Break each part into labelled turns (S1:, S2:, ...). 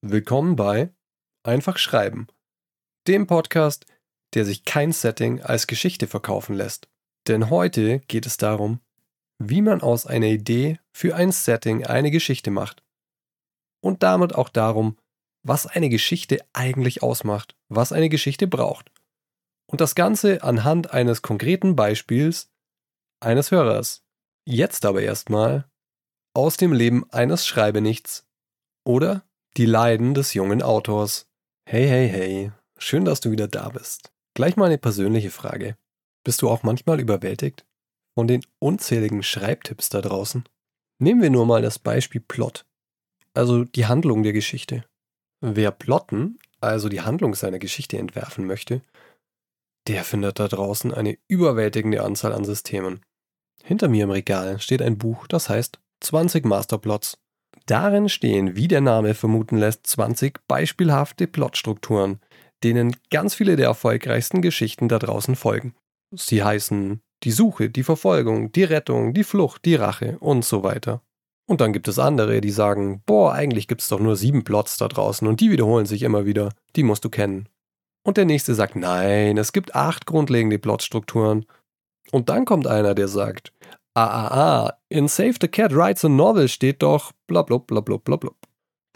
S1: Willkommen bei Einfach Schreiben, dem Podcast, der sich kein Setting als Geschichte verkaufen lässt. Denn heute geht es darum, wie man aus einer Idee für ein Setting eine Geschichte macht. Und damit auch darum, was eine Geschichte eigentlich ausmacht, was eine Geschichte braucht. Und das Ganze anhand eines konkreten Beispiels eines Hörers. Jetzt aber erstmal aus dem Leben eines Schreibenichts oder die Leiden des jungen Autors. Hey, hey, hey, schön, dass du wieder da bist. Gleich mal eine persönliche Frage. Bist du auch manchmal überwältigt von den unzähligen Schreibtipps da draußen? Nehmen wir nur mal das Beispiel Plot, also die Handlung der Geschichte. Wer plotten, also die Handlung seiner Geschichte entwerfen möchte, der findet da draußen eine überwältigende Anzahl an Systemen. Hinter mir im Regal steht ein Buch, das heißt 20 Masterplots. Darin stehen, wie der Name vermuten lässt, 20 beispielhafte Plotstrukturen, denen ganz viele der erfolgreichsten Geschichten da draußen folgen. Sie heißen die Suche, die Verfolgung, die Rettung, die Flucht, die Rache und so weiter. Und dann gibt es andere, die sagen, boah, eigentlich gibt es doch nur sieben Plots da draußen und die wiederholen sich immer wieder, die musst du kennen. Und der nächste sagt, nein, es gibt acht grundlegende Plotstrukturen. Und dann kommt einer, der sagt, ah, ah, ah, in Save the Cat Writes a Novel steht doch blablub, blablub, blablub.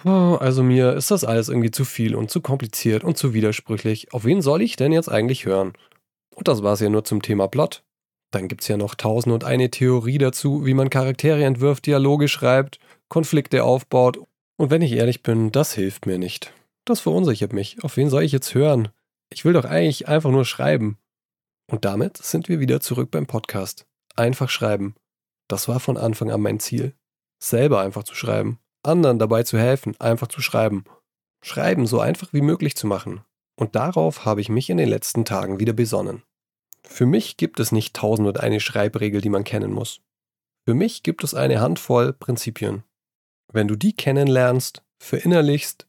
S1: Also mir ist das alles irgendwie zu viel und zu kompliziert und zu widersprüchlich. Auf wen soll ich denn jetzt eigentlich hören? Und das war es ja nur zum Thema Plot. Dann gibt's ja noch tausend und eine Theorie dazu, wie man Charaktere entwirft, Dialoge schreibt, Konflikte aufbaut. Und wenn ich ehrlich bin, das hilft mir nicht. Das verunsichert mich. Auf wen soll ich jetzt hören? Ich will doch eigentlich einfach nur schreiben. Und damit sind wir wieder zurück beim Podcast. Einfach schreiben. Das war von Anfang an mein Ziel. Selber einfach zu schreiben. Anderen dabei zu helfen, einfach zu schreiben. Schreiben so einfach wie möglich zu machen. Und darauf habe ich mich in den letzten Tagen wieder besonnen. Für mich gibt es nicht tausend und eine Schreibregel, die man kennen muss. Für mich gibt es eine Handvoll Prinzipien. Wenn du die kennenlernst, verinnerlichst,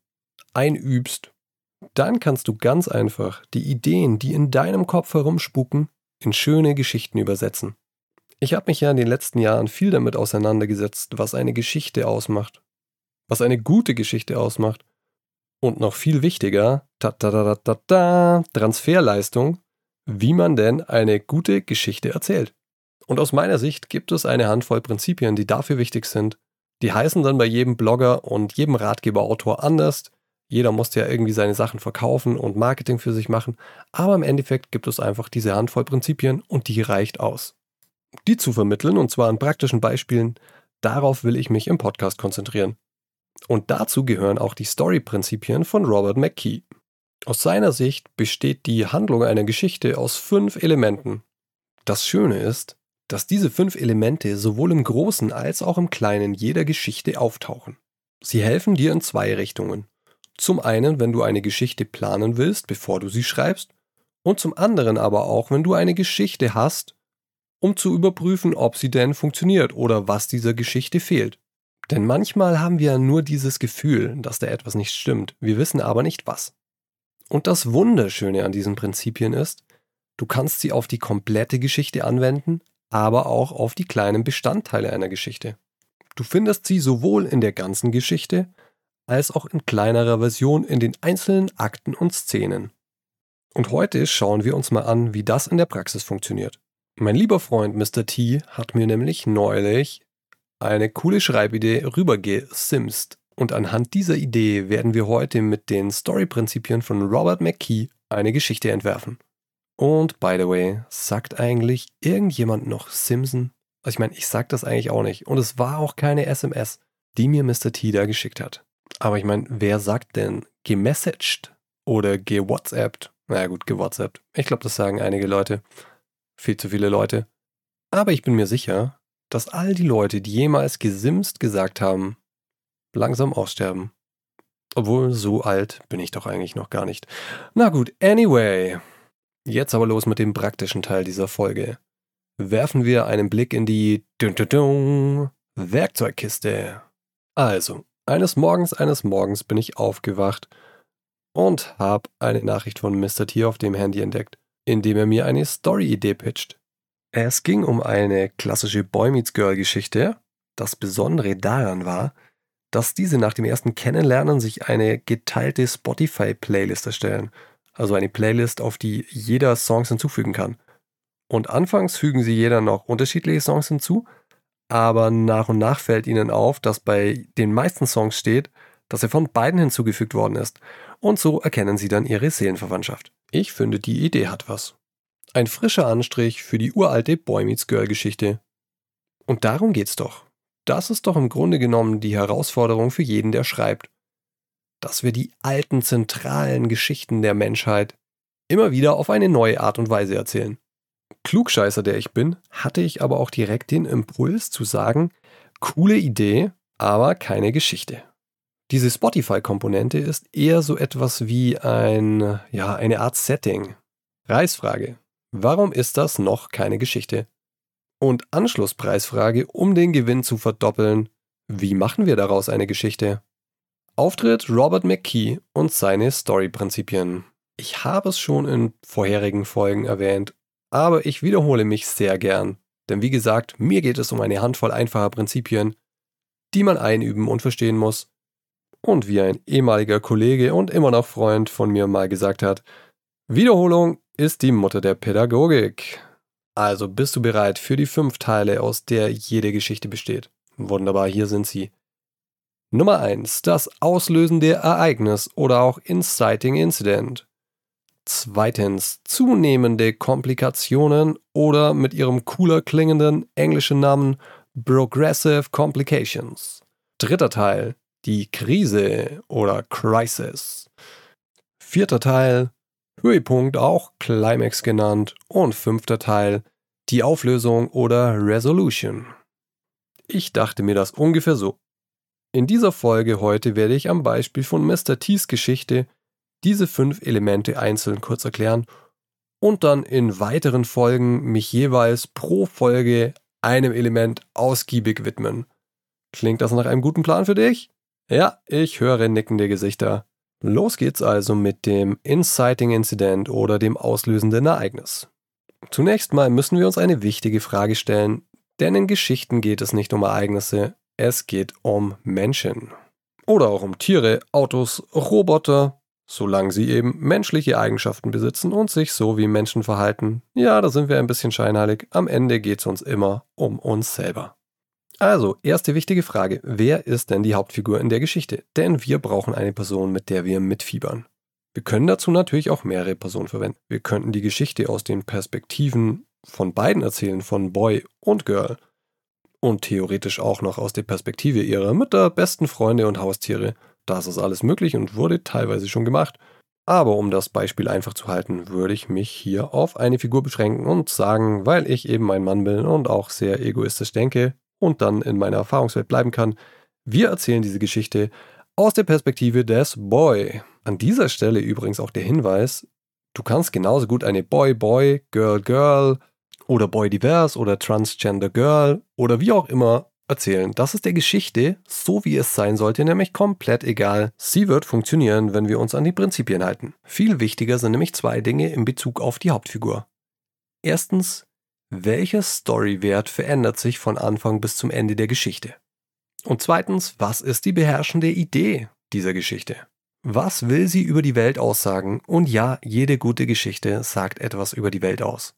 S1: einübst dann kannst du ganz einfach die Ideen, die in deinem Kopf herumspuken, in schöne Geschichten übersetzen. Ich habe mich ja in den letzten Jahren viel damit auseinandergesetzt, was eine Geschichte ausmacht, was eine gute Geschichte ausmacht und noch viel wichtiger, ta ta ta ta ta, Transferleistung, wie man denn eine gute Geschichte erzählt. Und aus meiner Sicht gibt es eine Handvoll Prinzipien, die dafür wichtig sind. Die heißen dann bei jedem Blogger und jedem Ratgeberautor anders, jeder musste ja irgendwie seine Sachen verkaufen und Marketing für sich machen, aber im Endeffekt gibt es einfach diese Handvoll Prinzipien und die reicht aus. Die zu vermitteln, und zwar in praktischen Beispielen, darauf will ich mich im Podcast konzentrieren. Und dazu gehören auch die Story-Prinzipien von Robert McKee. Aus seiner Sicht besteht die Handlung einer Geschichte aus fünf Elementen. Das Schöne ist, dass diese fünf Elemente sowohl im Großen als auch im Kleinen jeder Geschichte auftauchen. Sie helfen dir in zwei Richtungen. Zum einen, wenn du eine Geschichte planen willst, bevor du sie schreibst, und zum anderen aber auch, wenn du eine Geschichte hast, um zu überprüfen, ob sie denn funktioniert oder was dieser Geschichte fehlt. Denn manchmal haben wir nur dieses Gefühl, dass da etwas nicht stimmt, wir wissen aber nicht was. Und das Wunderschöne an diesen Prinzipien ist, du kannst sie auf die komplette Geschichte anwenden, aber auch auf die kleinen Bestandteile einer Geschichte. Du findest sie sowohl in der ganzen Geschichte als auch in kleinerer Version in den einzelnen Akten und Szenen. Und heute schauen wir uns mal an, wie das in der Praxis funktioniert. Mein lieber Freund Mr. T hat mir nämlich neulich eine coole Schreibidee rübergesimst. Und anhand dieser Idee werden wir heute mit den Story-Prinzipien von Robert McKee eine Geschichte entwerfen. Und by the way, sagt eigentlich irgendjemand noch Simpson? Also ich meine, ich sag das eigentlich auch nicht. Und es war auch keine SMS, die mir Mr. T da geschickt hat. Aber ich meine, wer sagt denn gemessaged oder gewhatsappt? Naja gut, gewhatsappt. Ich glaube, das sagen einige Leute. Viel zu viele Leute. Aber ich bin mir sicher, dass all die Leute, die jemals gesimst gesagt haben, langsam aussterben. Obwohl, so alt bin ich doch eigentlich noch gar nicht. Na gut, anyway. Jetzt aber los mit dem praktischen Teil dieser Folge. Werfen wir einen Blick in die Dun -dun -dun Werkzeugkiste. Also, eines Morgens, eines Morgens bin ich aufgewacht und habe eine Nachricht von Mr. T auf dem Handy entdeckt, in dem er mir eine Story-Idee pitcht. Es ging um eine klassische Boy Meets Girl Geschichte. Das Besondere daran war, dass diese nach dem ersten Kennenlernen sich eine geteilte Spotify-Playlist erstellen. Also eine Playlist, auf die jeder Songs hinzufügen kann. Und anfangs fügen sie jeder noch unterschiedliche Songs hinzu, aber nach und nach fällt ihnen auf, dass bei den meisten Songs steht, dass er von beiden hinzugefügt worden ist. Und so erkennen sie dann ihre Seelenverwandtschaft. Ich finde, die Idee hat was. Ein frischer Anstrich für die uralte Boy Meets Girl Geschichte. Und darum geht's doch. Das ist doch im Grunde genommen die Herausforderung für jeden, der schreibt. Dass wir die alten zentralen Geschichten der Menschheit immer wieder auf eine neue Art und Weise erzählen. Klugscheißer, der ich bin, hatte ich aber auch direkt den Impuls zu sagen, coole Idee, aber keine Geschichte. Diese Spotify-Komponente ist eher so etwas wie ein, ja, eine Art Setting. Preisfrage. Warum ist das noch keine Geschichte? Und Anschlusspreisfrage, um den Gewinn zu verdoppeln. Wie machen wir daraus eine Geschichte? Auftritt Robert McKee und seine Story-Prinzipien. Ich habe es schon in vorherigen Folgen erwähnt, aber ich wiederhole mich sehr gern. Denn wie gesagt, mir geht es um eine Handvoll einfacher Prinzipien, die man einüben und verstehen muss, und wie ein ehemaliger Kollege und immer noch Freund von mir mal gesagt hat, Wiederholung ist die Mutter der Pädagogik. Also bist du bereit für die fünf Teile, aus der jede Geschichte besteht? Wunderbar, hier sind sie. Nummer 1. Das auslösende Ereignis oder auch Inciting Incident. Zweitens. Zunehmende Komplikationen oder mit ihrem cooler klingenden englischen Namen Progressive Complications. Dritter Teil die Krise oder Crisis. Vierter Teil, Höhepunkt auch Climax genannt. Und fünfter Teil, die Auflösung oder Resolution. Ich dachte mir das ungefähr so. In dieser Folge heute werde ich am Beispiel von Mr. T's Geschichte diese fünf Elemente einzeln kurz erklären und dann in weiteren Folgen mich jeweils pro Folge einem Element ausgiebig widmen. Klingt das nach einem guten Plan für dich? Ja, ich höre nickende Gesichter. Los geht's also mit dem Inciting Incident oder dem auslösenden Ereignis. Zunächst mal müssen wir uns eine wichtige Frage stellen, denn in Geschichten geht es nicht um Ereignisse, es geht um Menschen. Oder auch um Tiere, Autos, Roboter, solange sie eben menschliche Eigenschaften besitzen und sich so wie Menschen verhalten. Ja, da sind wir ein bisschen scheinheilig, am Ende geht's uns immer um uns selber. Also, erste wichtige Frage. Wer ist denn die Hauptfigur in der Geschichte? Denn wir brauchen eine Person, mit der wir mitfiebern. Wir können dazu natürlich auch mehrere Personen verwenden. Wir könnten die Geschichte aus den Perspektiven von beiden erzählen, von Boy und Girl. Und theoretisch auch noch aus der Perspektive ihrer Mütter, besten Freunde und Haustiere. Das ist alles möglich und wurde teilweise schon gemacht. Aber um das Beispiel einfach zu halten, würde ich mich hier auf eine Figur beschränken und sagen, weil ich eben ein Mann bin und auch sehr egoistisch denke, und dann in meiner Erfahrungswelt bleiben kann. Wir erzählen diese Geschichte aus der Perspektive des Boy. An dieser Stelle übrigens auch der Hinweis, du kannst genauso gut eine Boy-Boy, Girl-Girl oder Boy-Divers oder Transgender-Girl oder wie auch immer erzählen. Das ist der Geschichte, so wie es sein sollte, nämlich komplett egal. Sie wird funktionieren, wenn wir uns an die Prinzipien halten. Viel wichtiger sind nämlich zwei Dinge in Bezug auf die Hauptfigur. Erstens welcher Storywert verändert sich von Anfang bis zum Ende der Geschichte? Und zweitens, was ist die beherrschende Idee dieser Geschichte? Was will sie über die Welt aussagen? Und ja, jede gute Geschichte sagt etwas über die Welt aus.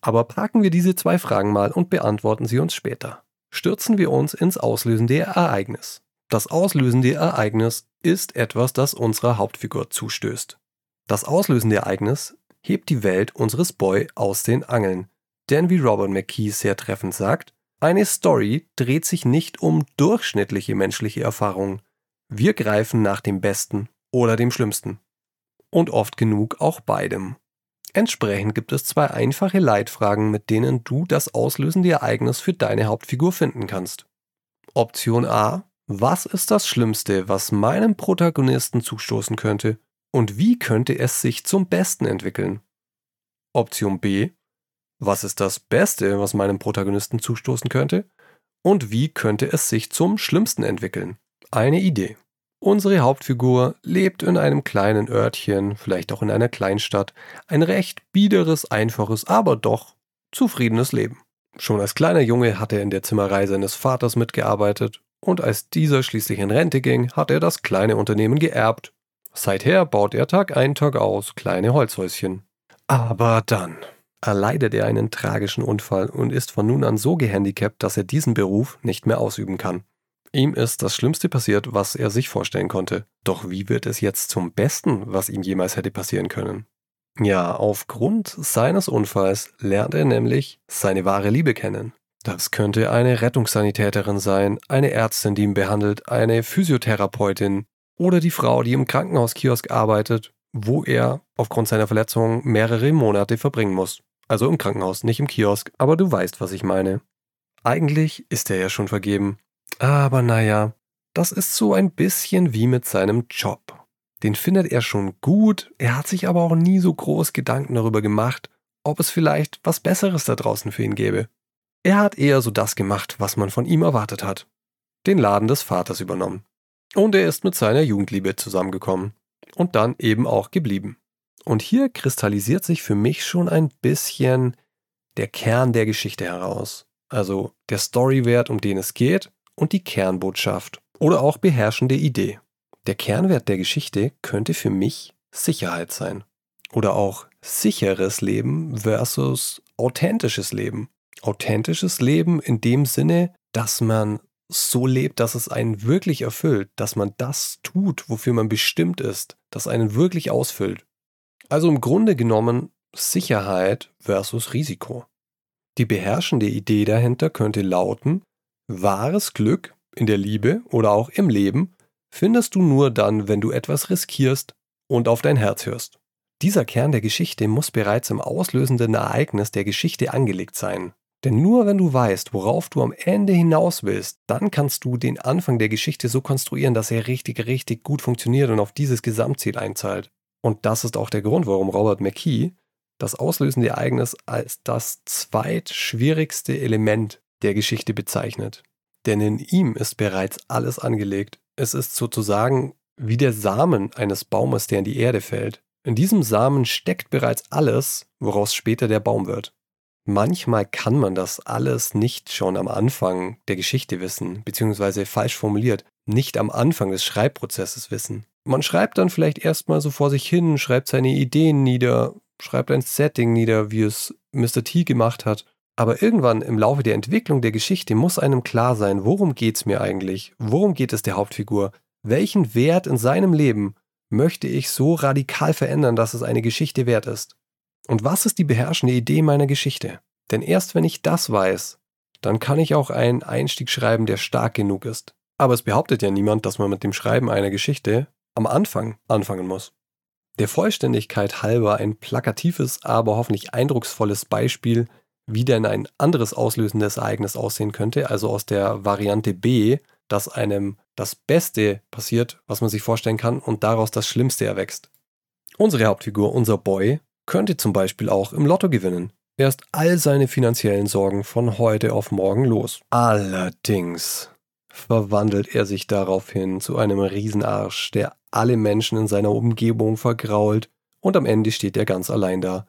S1: Aber packen wir diese zwei Fragen mal und beantworten sie uns später. Stürzen wir uns ins auslösende Ereignis. Das auslösende Ereignis ist etwas, das unserer Hauptfigur zustößt. Das auslösende Ereignis hebt die Welt unseres Boy aus den Angeln, denn wie Robert McKee sehr treffend sagt, eine Story dreht sich nicht um durchschnittliche menschliche Erfahrungen. Wir greifen nach dem Besten oder dem Schlimmsten. Und oft genug auch beidem. Entsprechend gibt es zwei einfache Leitfragen, mit denen du das auslösende Ereignis für deine Hauptfigur finden kannst. Option A. Was ist das Schlimmste, was meinem Protagonisten zustoßen könnte? Und wie könnte es sich zum Besten entwickeln? Option B. Was ist das Beste, was meinem Protagonisten zustoßen könnte? Und wie könnte es sich zum Schlimmsten entwickeln? Eine Idee. Unsere Hauptfigur lebt in einem kleinen Örtchen, vielleicht auch in einer Kleinstadt, ein recht biederes, einfaches, aber doch zufriedenes Leben. Schon als kleiner Junge hat er in der Zimmerei seines Vaters mitgearbeitet und als dieser schließlich in Rente ging, hat er das kleine Unternehmen geerbt. Seither baut er Tag ein, Tag aus kleine Holzhäuschen. Aber dann erleidet er einen tragischen Unfall und ist von nun an so gehandicapt, dass er diesen Beruf nicht mehr ausüben kann. Ihm ist das Schlimmste passiert, was er sich vorstellen konnte. Doch wie wird es jetzt zum Besten, was ihm jemals hätte passieren können? Ja, aufgrund seines Unfalls lernt er nämlich seine wahre Liebe kennen. Das könnte eine Rettungssanitäterin sein, eine Ärztin, die ihn behandelt, eine Physiotherapeutin oder die Frau, die im Krankenhauskiosk arbeitet, wo er aufgrund seiner Verletzung mehrere Monate verbringen muss. Also im Krankenhaus, nicht im Kiosk, aber du weißt, was ich meine. Eigentlich ist er ja schon vergeben. Aber naja, das ist so ein bisschen wie mit seinem Job. Den findet er schon gut, er hat sich aber auch nie so groß Gedanken darüber gemacht, ob es vielleicht was Besseres da draußen für ihn gäbe. Er hat eher so das gemacht, was man von ihm erwartet hat. Den Laden des Vaters übernommen. Und er ist mit seiner Jugendliebe zusammengekommen. Und dann eben auch geblieben. Und hier kristallisiert sich für mich schon ein bisschen der Kern der Geschichte heraus. Also der Storywert, um den es geht, und die Kernbotschaft oder auch beherrschende Idee. Der Kernwert der Geschichte könnte für mich Sicherheit sein. Oder auch sicheres Leben versus authentisches Leben. Authentisches Leben in dem Sinne, dass man so lebt, dass es einen wirklich erfüllt, dass man das tut, wofür man bestimmt ist, das einen wirklich ausfüllt. Also im Grunde genommen Sicherheit versus Risiko. Die beherrschende Idee dahinter könnte lauten, wahres Glück in der Liebe oder auch im Leben findest du nur dann, wenn du etwas riskierst und auf dein Herz hörst. Dieser Kern der Geschichte muss bereits im auslösenden Ereignis der Geschichte angelegt sein. Denn nur wenn du weißt, worauf du am Ende hinaus willst, dann kannst du den Anfang der Geschichte so konstruieren, dass er richtig, richtig gut funktioniert und auf dieses Gesamtziel einzahlt. Und das ist auch der Grund, warum Robert McKee das auslösende Ereignis als das zweitschwierigste Element der Geschichte bezeichnet. Denn in ihm ist bereits alles angelegt. Es ist sozusagen wie der Samen eines Baumes, der in die Erde fällt. In diesem Samen steckt bereits alles, woraus später der Baum wird. Manchmal kann man das alles nicht schon am Anfang der Geschichte wissen, beziehungsweise falsch formuliert, nicht am Anfang des Schreibprozesses wissen. Man schreibt dann vielleicht erstmal so vor sich hin, schreibt seine Ideen nieder, schreibt ein Setting nieder, wie es Mr. T gemacht hat aber irgendwann im Laufe der Entwicklung der Geschichte muss einem klar sein, worum geht es mir eigentlich? Worum geht es der Hauptfigur? Welchen Wert in seinem Leben möchte ich so radikal verändern, dass es eine Geschichte wert ist? Und was ist die beherrschende Idee meiner Geschichte? Denn erst wenn ich das weiß, dann kann ich auch einen Einstieg schreiben, der stark genug ist. Aber es behauptet ja niemand, dass man mit dem Schreiben einer Geschichte am Anfang anfangen muss. Der Vollständigkeit halber ein plakatives, aber hoffentlich eindrucksvolles Beispiel wie denn ein anderes auslösendes Ereignis aussehen könnte, also aus der Variante B, dass einem das Beste passiert, was man sich vorstellen kann, und daraus das Schlimmste erwächst. Unsere Hauptfigur, unser Boy, könnte zum Beispiel auch im Lotto gewinnen. Er ist all seine finanziellen Sorgen von heute auf morgen los. Allerdings verwandelt er sich daraufhin zu einem Riesenarsch, der alle Menschen in seiner Umgebung vergrault, und am Ende steht er ganz allein da.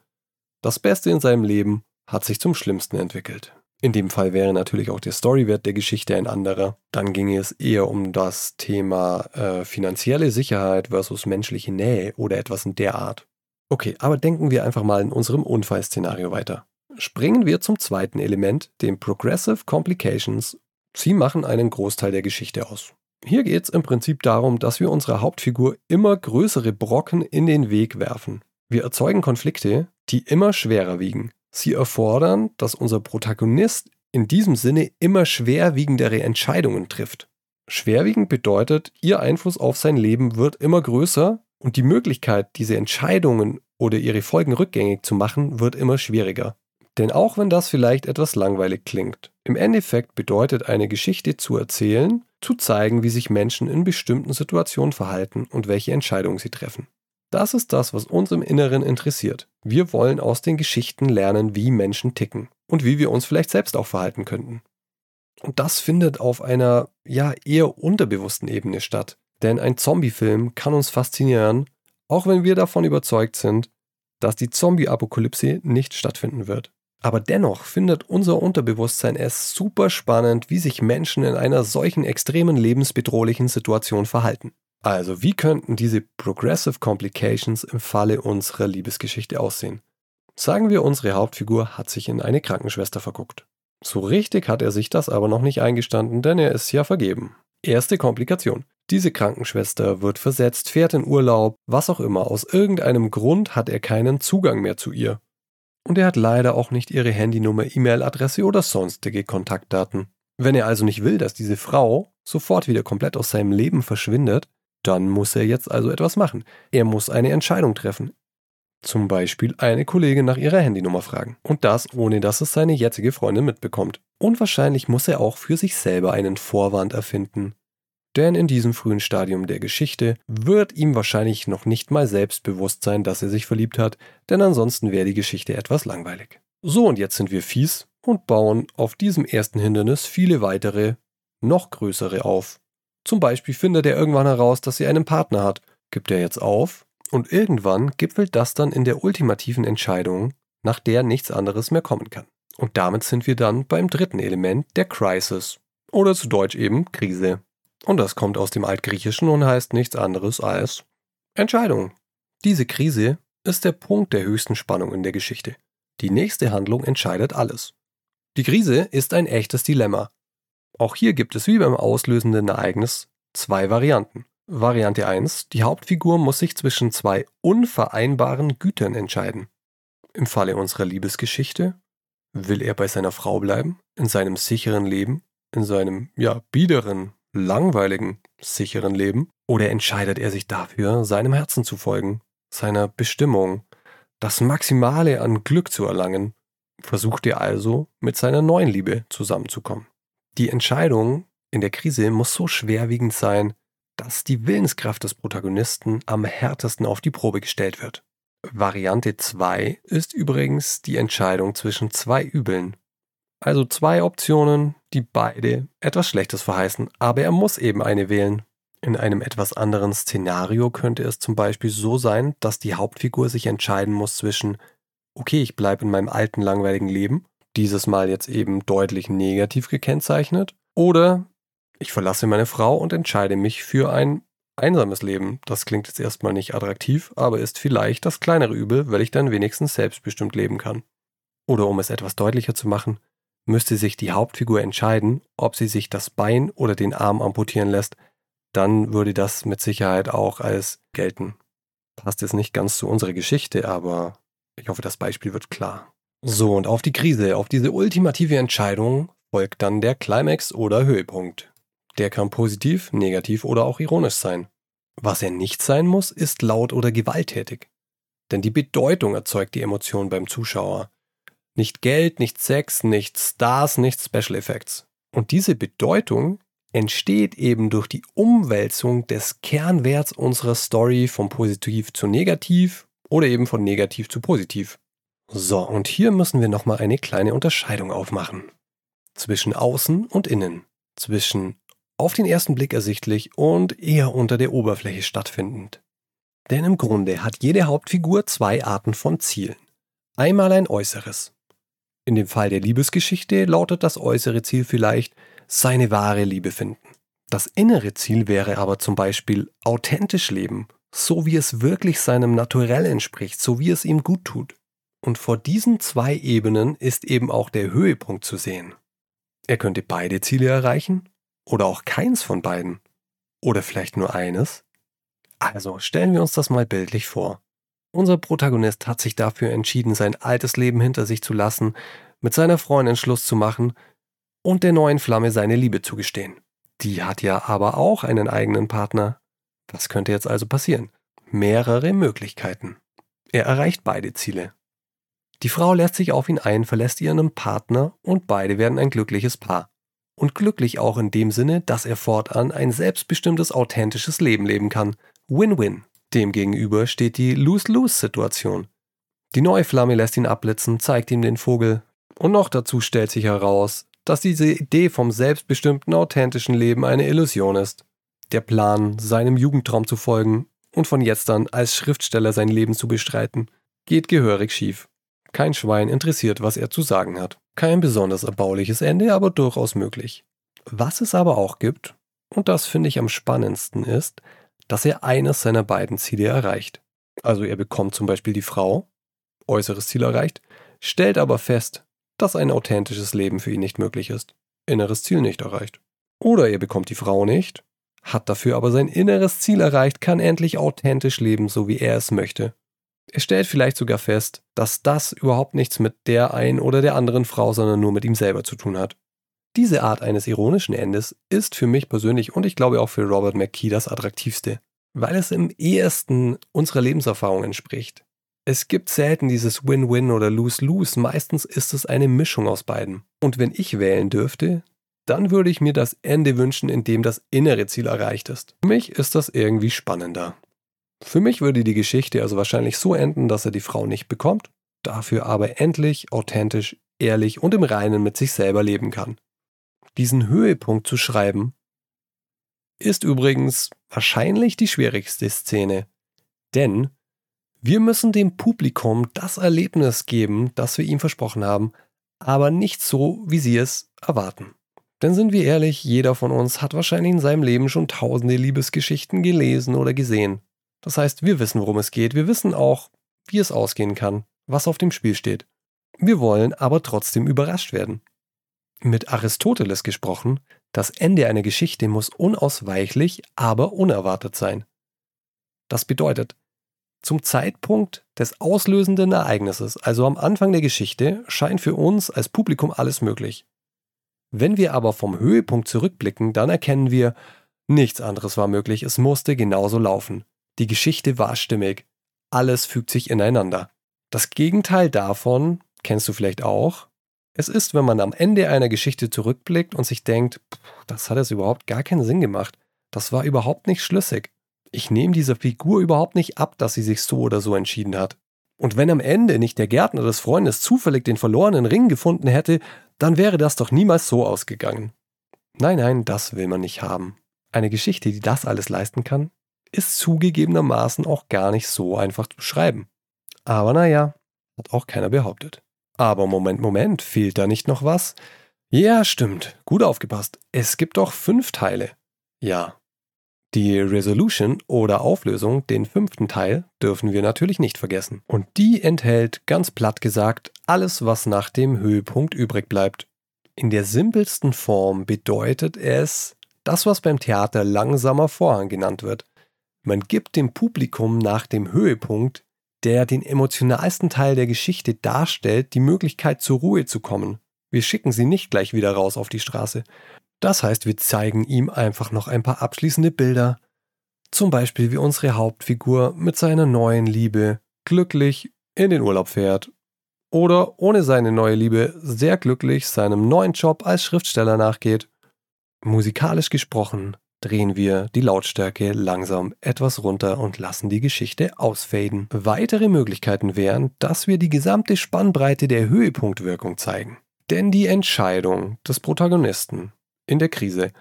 S1: Das Beste in seinem Leben hat sich zum Schlimmsten entwickelt. In dem Fall wäre natürlich auch der Storywert der Geschichte ein anderer. Dann ginge es eher um das Thema äh, finanzielle Sicherheit versus menschliche Nähe oder etwas in der Art. Okay, aber denken wir einfach mal in unserem Unfallszenario weiter. Springen wir zum zweiten Element, dem Progressive Complications. Sie machen einen Großteil der Geschichte aus. Hier geht es im Prinzip darum, dass wir unserer Hauptfigur immer größere Brocken in den Weg werfen. Wir erzeugen Konflikte, die immer schwerer wiegen. Sie erfordern, dass unser Protagonist in diesem Sinne immer schwerwiegendere Entscheidungen trifft. Schwerwiegend bedeutet, ihr Einfluss auf sein Leben wird immer größer und die Möglichkeit, diese Entscheidungen oder ihre Folgen rückgängig zu machen, wird immer schwieriger. Denn auch wenn das vielleicht etwas langweilig klingt, im Endeffekt bedeutet eine Geschichte zu erzählen, zu zeigen, wie sich Menschen in bestimmten Situationen verhalten und welche Entscheidungen sie treffen. Das ist das, was uns im Inneren interessiert. Wir wollen aus den Geschichten lernen, wie Menschen ticken und wie wir uns vielleicht selbst auch verhalten könnten. Und das findet auf einer ja eher unterbewussten Ebene statt. Denn ein Zombie-Film kann uns faszinieren, auch wenn wir davon überzeugt sind, dass die Zombie-Apokalypse nicht stattfinden wird. Aber dennoch findet unser Unterbewusstsein es super spannend, wie sich Menschen in einer solchen extremen lebensbedrohlichen Situation verhalten. Also, wie könnten diese Progressive Complications im Falle unserer Liebesgeschichte aussehen? Sagen wir, unsere Hauptfigur hat sich in eine Krankenschwester verguckt. So richtig hat er sich das aber noch nicht eingestanden, denn er ist ja vergeben. Erste Komplikation. Diese Krankenschwester wird versetzt, fährt in Urlaub, was auch immer. Aus irgendeinem Grund hat er keinen Zugang mehr zu ihr. Und er hat leider auch nicht ihre Handynummer, E-Mail-Adresse oder sonstige Kontaktdaten. Wenn er also nicht will, dass diese Frau sofort wieder komplett aus seinem Leben verschwindet, dann muss er jetzt also etwas machen. Er muss eine Entscheidung treffen. Zum Beispiel eine Kollegin nach ihrer Handynummer fragen. Und das ohne dass es seine jetzige Freundin mitbekommt. Und wahrscheinlich muss er auch für sich selber einen Vorwand erfinden. Denn in diesem frühen Stadium der Geschichte wird ihm wahrscheinlich noch nicht mal selbstbewusst sein, dass er sich verliebt hat, denn ansonsten wäre die Geschichte etwas langweilig. So, und jetzt sind wir fies und bauen auf diesem ersten Hindernis viele weitere, noch größere auf. Zum Beispiel findet er irgendwann heraus, dass sie einen Partner hat, gibt er jetzt auf und irgendwann gipfelt das dann in der ultimativen Entscheidung, nach der nichts anderes mehr kommen kann. Und damit sind wir dann beim dritten Element der Crisis oder zu Deutsch eben Krise. Und das kommt aus dem Altgriechischen und heißt nichts anderes als Entscheidung. Diese Krise ist der Punkt der höchsten Spannung in der Geschichte. Die nächste Handlung entscheidet alles. Die Krise ist ein echtes Dilemma. Auch hier gibt es wie beim auslösenden Ereignis zwei Varianten. Variante 1. Die Hauptfigur muss sich zwischen zwei unvereinbaren Gütern entscheiden. Im Falle unserer Liebesgeschichte will er bei seiner Frau bleiben, in seinem sicheren Leben, in seinem, ja, biederen langweiligen, sicheren Leben? Oder entscheidet er sich dafür, seinem Herzen zu folgen, seiner Bestimmung, das Maximale an Glück zu erlangen? Versucht er also, mit seiner neuen Liebe zusammenzukommen. Die Entscheidung in der Krise muss so schwerwiegend sein, dass die Willenskraft des Protagonisten am härtesten auf die Probe gestellt wird. Variante 2 ist übrigens die Entscheidung zwischen zwei Übeln, also zwei Optionen, die beide etwas Schlechtes verheißen, aber er muss eben eine wählen. In einem etwas anderen Szenario könnte es zum Beispiel so sein, dass die Hauptfigur sich entscheiden muss zwischen, okay, ich bleibe in meinem alten langweiligen Leben, dieses Mal jetzt eben deutlich negativ gekennzeichnet, oder ich verlasse meine Frau und entscheide mich für ein einsames Leben. Das klingt jetzt erstmal nicht attraktiv, aber ist vielleicht das kleinere Übel, weil ich dann wenigstens selbstbestimmt leben kann. Oder um es etwas deutlicher zu machen, müsste sich die Hauptfigur entscheiden, ob sie sich das Bein oder den Arm amputieren lässt, dann würde das mit Sicherheit auch als gelten. Passt jetzt nicht ganz zu unserer Geschichte, aber ich hoffe, das Beispiel wird klar. So, und auf die Krise, auf diese ultimative Entscheidung folgt dann der Climax oder Höhepunkt. Der kann positiv, negativ oder auch ironisch sein. Was er nicht sein muss, ist laut oder gewalttätig. Denn die Bedeutung erzeugt die Emotion beim Zuschauer. Nicht Geld, nicht Sex, nicht Stars, nicht Special Effects. Und diese Bedeutung entsteht eben durch die Umwälzung des Kernwerts unserer Story von positiv zu negativ oder eben von negativ zu positiv. So, und hier müssen wir nochmal eine kleine Unterscheidung aufmachen. Zwischen außen und innen. Zwischen auf den ersten Blick ersichtlich und eher unter der Oberfläche stattfindend. Denn im Grunde hat jede Hauptfigur zwei Arten von Zielen. Einmal ein äußeres, in dem Fall der Liebesgeschichte lautet das äußere Ziel vielleicht seine wahre Liebe finden. Das innere Ziel wäre aber zum Beispiel authentisch leben, so wie es wirklich seinem Naturell entspricht, so wie es ihm gut tut. Und vor diesen zwei Ebenen ist eben auch der Höhepunkt zu sehen. Er könnte beide Ziele erreichen oder auch keins von beiden. Oder vielleicht nur eines. Also stellen wir uns das mal bildlich vor. Unser Protagonist hat sich dafür entschieden, sein altes Leben hinter sich zu lassen, mit seiner Freundin Schluss zu machen und der neuen Flamme seine Liebe zu gestehen. Die hat ja aber auch einen eigenen Partner. Was könnte jetzt also passieren? Mehrere Möglichkeiten. Er erreicht beide Ziele. Die Frau lässt sich auf ihn ein, verlässt ihren Partner und beide werden ein glückliches Paar. Und glücklich auch in dem Sinne, dass er fortan ein selbstbestimmtes, authentisches Leben leben kann. Win-win. Demgegenüber steht die Lose-Lose-Situation. Die neue Flamme lässt ihn abblitzen, zeigt ihm den Vogel. Und noch dazu stellt sich heraus, dass diese Idee vom selbstbestimmten, authentischen Leben eine Illusion ist. Der Plan, seinem Jugendtraum zu folgen und von jetzt an als Schriftsteller sein Leben zu bestreiten, geht gehörig schief. Kein Schwein interessiert, was er zu sagen hat. Kein besonders erbauliches Ende, aber durchaus möglich. Was es aber auch gibt, und das finde ich am spannendsten ist, dass er eines seiner beiden Ziele erreicht. Also er bekommt zum Beispiel die Frau, äußeres Ziel erreicht, stellt aber fest, dass ein authentisches Leben für ihn nicht möglich ist, inneres Ziel nicht erreicht. Oder er bekommt die Frau nicht, hat dafür aber sein inneres Ziel erreicht, kann endlich authentisch leben, so wie er es möchte. Er stellt vielleicht sogar fest, dass das überhaupt nichts mit der einen oder der anderen Frau, sondern nur mit ihm selber zu tun hat. Diese Art eines ironischen Endes ist für mich persönlich und ich glaube auch für Robert McKee das attraktivste, weil es im ehesten unserer Lebenserfahrung entspricht. Es gibt selten dieses Win-Win oder Lose-Lose, meistens ist es eine Mischung aus beiden. Und wenn ich wählen dürfte, dann würde ich mir das Ende wünschen, in dem das innere Ziel erreicht ist. Für mich ist das irgendwie spannender. Für mich würde die Geschichte also wahrscheinlich so enden, dass er die Frau nicht bekommt, dafür aber endlich, authentisch, ehrlich und im Reinen mit sich selber leben kann. Diesen Höhepunkt zu schreiben, ist übrigens wahrscheinlich die schwierigste Szene. Denn wir müssen dem Publikum das Erlebnis geben, das wir ihm versprochen haben, aber nicht so, wie sie es erwarten. Denn sind wir ehrlich, jeder von uns hat wahrscheinlich in seinem Leben schon tausende Liebesgeschichten gelesen oder gesehen. Das heißt, wir wissen, worum es geht, wir wissen auch, wie es ausgehen kann, was auf dem Spiel steht. Wir wollen aber trotzdem überrascht werden. Mit Aristoteles gesprochen, das Ende einer Geschichte muss unausweichlich, aber unerwartet sein. Das bedeutet, zum Zeitpunkt des auslösenden Ereignisses, also am Anfang der Geschichte, scheint für uns als Publikum alles möglich. Wenn wir aber vom Höhepunkt zurückblicken, dann erkennen wir, nichts anderes war möglich, es musste genauso laufen. Die Geschichte war stimmig. Alles fügt sich ineinander. Das Gegenteil davon kennst du vielleicht auch. Es ist, wenn man am Ende einer Geschichte zurückblickt und sich denkt, das hat jetzt überhaupt gar keinen Sinn gemacht. Das war überhaupt nicht schlüssig. Ich nehme dieser Figur überhaupt nicht ab, dass sie sich so oder so entschieden hat. Und wenn am Ende nicht der Gärtner des Freundes zufällig den verlorenen Ring gefunden hätte, dann wäre das doch niemals so ausgegangen. Nein, nein, das will man nicht haben. Eine Geschichte, die das alles leisten kann, ist zugegebenermaßen auch gar nicht so einfach zu schreiben. Aber naja, hat auch keiner behauptet. Aber Moment, Moment, fehlt da nicht noch was? Ja, stimmt, gut aufgepasst. Es gibt doch fünf Teile. Ja. Die Resolution oder Auflösung, den fünften Teil, dürfen wir natürlich nicht vergessen. Und die enthält, ganz platt gesagt, alles, was nach dem Höhepunkt übrig bleibt. In der simpelsten Form bedeutet es das, was beim Theater langsamer Vorhang genannt wird. Man gibt dem Publikum nach dem Höhepunkt, der den emotionalsten Teil der Geschichte darstellt, die Möglichkeit zur Ruhe zu kommen. Wir schicken sie nicht gleich wieder raus auf die Straße. Das heißt, wir zeigen ihm einfach noch ein paar abschließende Bilder. Zum Beispiel wie unsere Hauptfigur mit seiner neuen Liebe glücklich in den Urlaub fährt. Oder ohne seine neue Liebe sehr glücklich seinem neuen Job als Schriftsteller nachgeht. Musikalisch gesprochen drehen wir die Lautstärke langsam etwas runter und lassen die Geschichte ausfaden. Weitere Möglichkeiten wären, dass wir die gesamte Spannbreite der Höhepunktwirkung zeigen. Denn die Entscheidung des Protagonisten in der Krise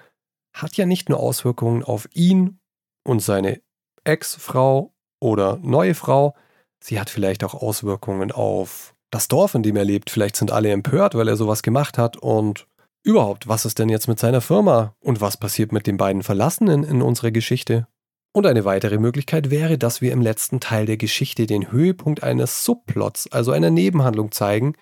S1: hat ja nicht nur Auswirkungen auf ihn und seine Ex-Frau oder neue Frau, sie hat vielleicht auch Auswirkungen auf das Dorf, in dem er lebt. Vielleicht sind alle empört, weil er sowas gemacht hat und Überhaupt, was ist denn jetzt mit seiner Firma und was passiert mit den beiden Verlassenen in unserer Geschichte? Und eine weitere Möglichkeit wäre, dass wir im letzten Teil der Geschichte den Höhepunkt eines Subplots, also einer Nebenhandlung zeigen,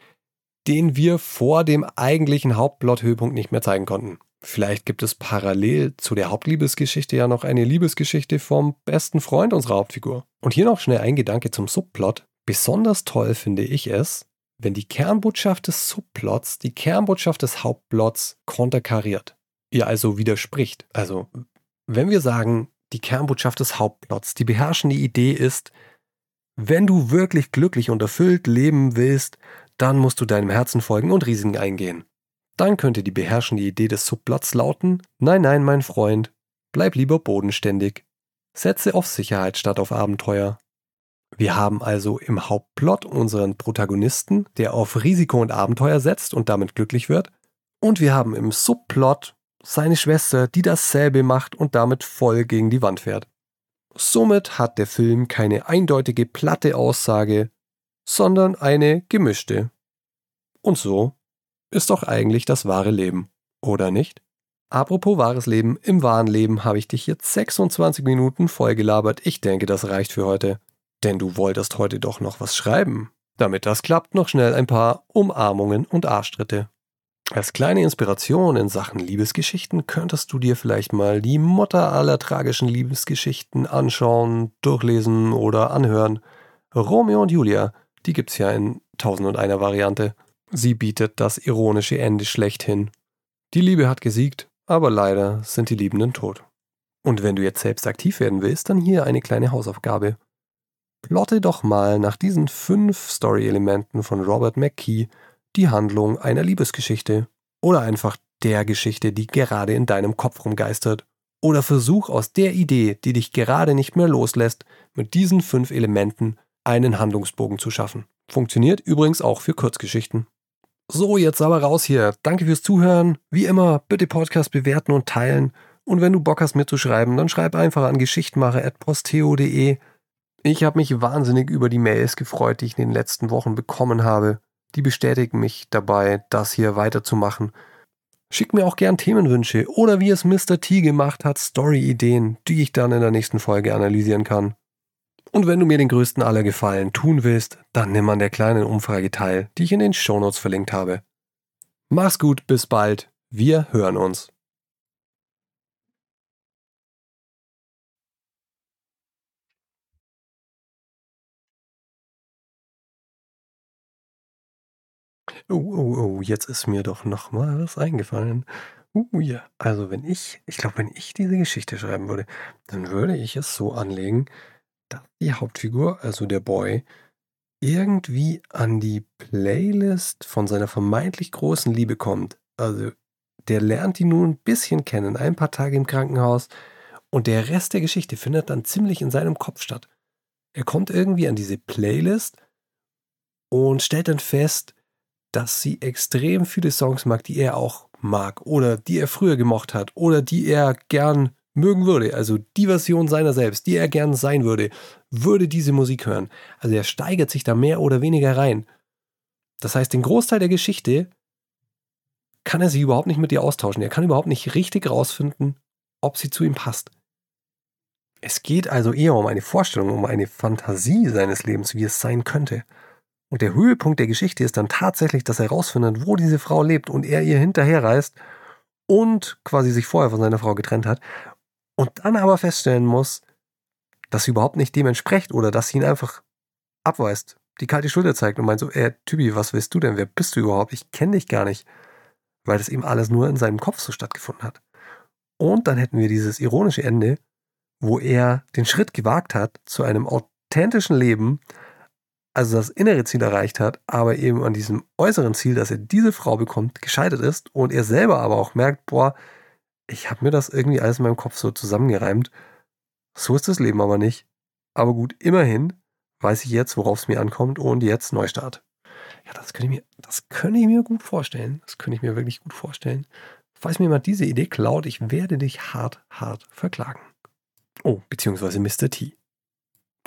S1: den wir vor dem eigentlichen Hauptplot-Höhepunkt nicht mehr zeigen konnten. Vielleicht gibt es parallel zu der Hauptliebesgeschichte ja noch eine Liebesgeschichte vom besten Freund unserer Hauptfigur. Und hier noch schnell ein Gedanke zum Subplot. Besonders toll finde ich es, wenn die Kernbotschaft des Subplots die Kernbotschaft des Hauptplots konterkariert, ihr also widerspricht. Also, wenn wir sagen, die Kernbotschaft des Hauptplots, die beherrschende Idee ist, wenn du wirklich glücklich und erfüllt leben willst, dann musst du deinem Herzen folgen und Risiken eingehen. Dann könnte die beherrschende Idee des Subplots lauten, nein, nein, mein Freund, bleib lieber bodenständig. Setze auf Sicherheit statt auf Abenteuer. Wir haben also im Hauptplot unseren Protagonisten, der auf Risiko und Abenteuer setzt und damit glücklich wird. Und wir haben im Subplot seine Schwester, die dasselbe macht und damit voll gegen die Wand fährt. Somit hat der Film keine eindeutige platte Aussage, sondern eine gemischte. Und so ist doch eigentlich das wahre Leben, oder nicht? Apropos wahres Leben, im wahren Leben habe ich dich jetzt 26 Minuten vollgelabert. Ich denke, das reicht für heute. Denn du wolltest heute doch noch was schreiben. Damit das klappt, noch schnell ein paar Umarmungen und Arschtritte. Als kleine Inspiration in Sachen Liebesgeschichten könntest du dir vielleicht mal die Mutter aller tragischen Liebesgeschichten anschauen, durchlesen oder anhören. Romeo und Julia, die gibt's ja in tausend und einer Variante. Sie bietet das ironische Ende schlechthin. Die Liebe hat gesiegt, aber leider sind die Liebenden tot. Und wenn du jetzt selbst aktiv werden willst, dann hier eine kleine Hausaufgabe. Plotte doch mal nach diesen fünf Story-Elementen von Robert McKee die Handlung einer Liebesgeschichte oder einfach der Geschichte, die gerade in deinem Kopf rumgeistert. Oder versuch aus der Idee, die dich gerade nicht mehr loslässt, mit diesen fünf Elementen einen Handlungsbogen zu schaffen. Funktioniert übrigens auch für Kurzgeschichten. So, jetzt aber raus hier. Danke fürs Zuhören. Wie immer, bitte Podcast bewerten und teilen. Und wenn du Bock hast mitzuschreiben, dann schreib einfach an geschichtmacher.posteo.de. Ich habe mich wahnsinnig über die Mails gefreut, die ich in den letzten Wochen bekommen habe die bestätigen mich dabei, das hier weiterzumachen. Schick mir auch gern Themenwünsche oder wie es Mr. T gemacht hat, Story-Ideen, die ich dann in der nächsten Folge analysieren kann. Und wenn du mir den größten aller Gefallen tun willst, dann nimm an der kleinen Umfrage teil, die ich in den Shownotes verlinkt habe. Mach's gut, bis bald, wir hören uns. Oh, oh, oh, jetzt ist mir doch noch mal was eingefallen. Uh, ja. Also wenn ich, ich glaube, wenn ich diese Geschichte schreiben würde, dann würde ich es so anlegen, dass die Hauptfigur, also der Boy, irgendwie an die Playlist von seiner vermeintlich großen Liebe kommt. Also der lernt die nun ein bisschen kennen, ein paar Tage im Krankenhaus und der Rest der Geschichte findet dann ziemlich in seinem Kopf statt. Er kommt irgendwie an diese Playlist und stellt dann fest, dass sie extrem viele Songs mag, die er auch mag oder die er früher gemocht hat oder die er gern mögen würde. Also die Version seiner selbst, die er gern sein würde, würde diese Musik hören. Also er steigert sich da mehr oder weniger rein. Das heißt, den Großteil der Geschichte kann er sich überhaupt nicht mit ihr austauschen. Er kann überhaupt nicht richtig rausfinden, ob sie zu ihm passt. Es geht also eher um eine Vorstellung, um eine Fantasie seines Lebens, wie es sein könnte. Und der Höhepunkt der Geschichte ist dann tatsächlich, dass er herausfindet, wo diese Frau lebt und er ihr hinterherreist und quasi sich vorher von seiner Frau getrennt hat und dann aber feststellen muss, dass sie überhaupt nicht dem entspricht oder dass sie ihn einfach abweist, die kalte Schulter zeigt und meint so, äh, Typi, was willst du denn? Wer bist du überhaupt? Ich kenne dich gar nicht. Weil das eben alles nur in seinem Kopf so stattgefunden hat. Und dann hätten wir dieses ironische Ende, wo er den Schritt gewagt hat zu einem authentischen Leben, also das innere Ziel erreicht hat, aber eben an diesem äußeren Ziel, dass er diese Frau bekommt, gescheitert ist und er selber aber auch merkt, boah, ich habe mir das irgendwie alles in meinem Kopf so zusammengereimt. So ist das Leben aber nicht. Aber gut, immerhin weiß ich jetzt, worauf es mir ankommt und jetzt Neustart. Ja, das könnte ich mir, das könnte ich mir gut vorstellen. Das könnte ich mir wirklich gut vorstellen. Falls mir mal diese Idee klaut, ich werde dich hart, hart verklagen. Oh, beziehungsweise Mr. T.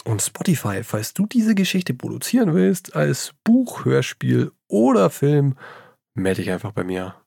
S1: Und Spotify, falls du diese Geschichte produzieren willst, als Buch, Hörspiel oder Film, melde dich einfach bei mir.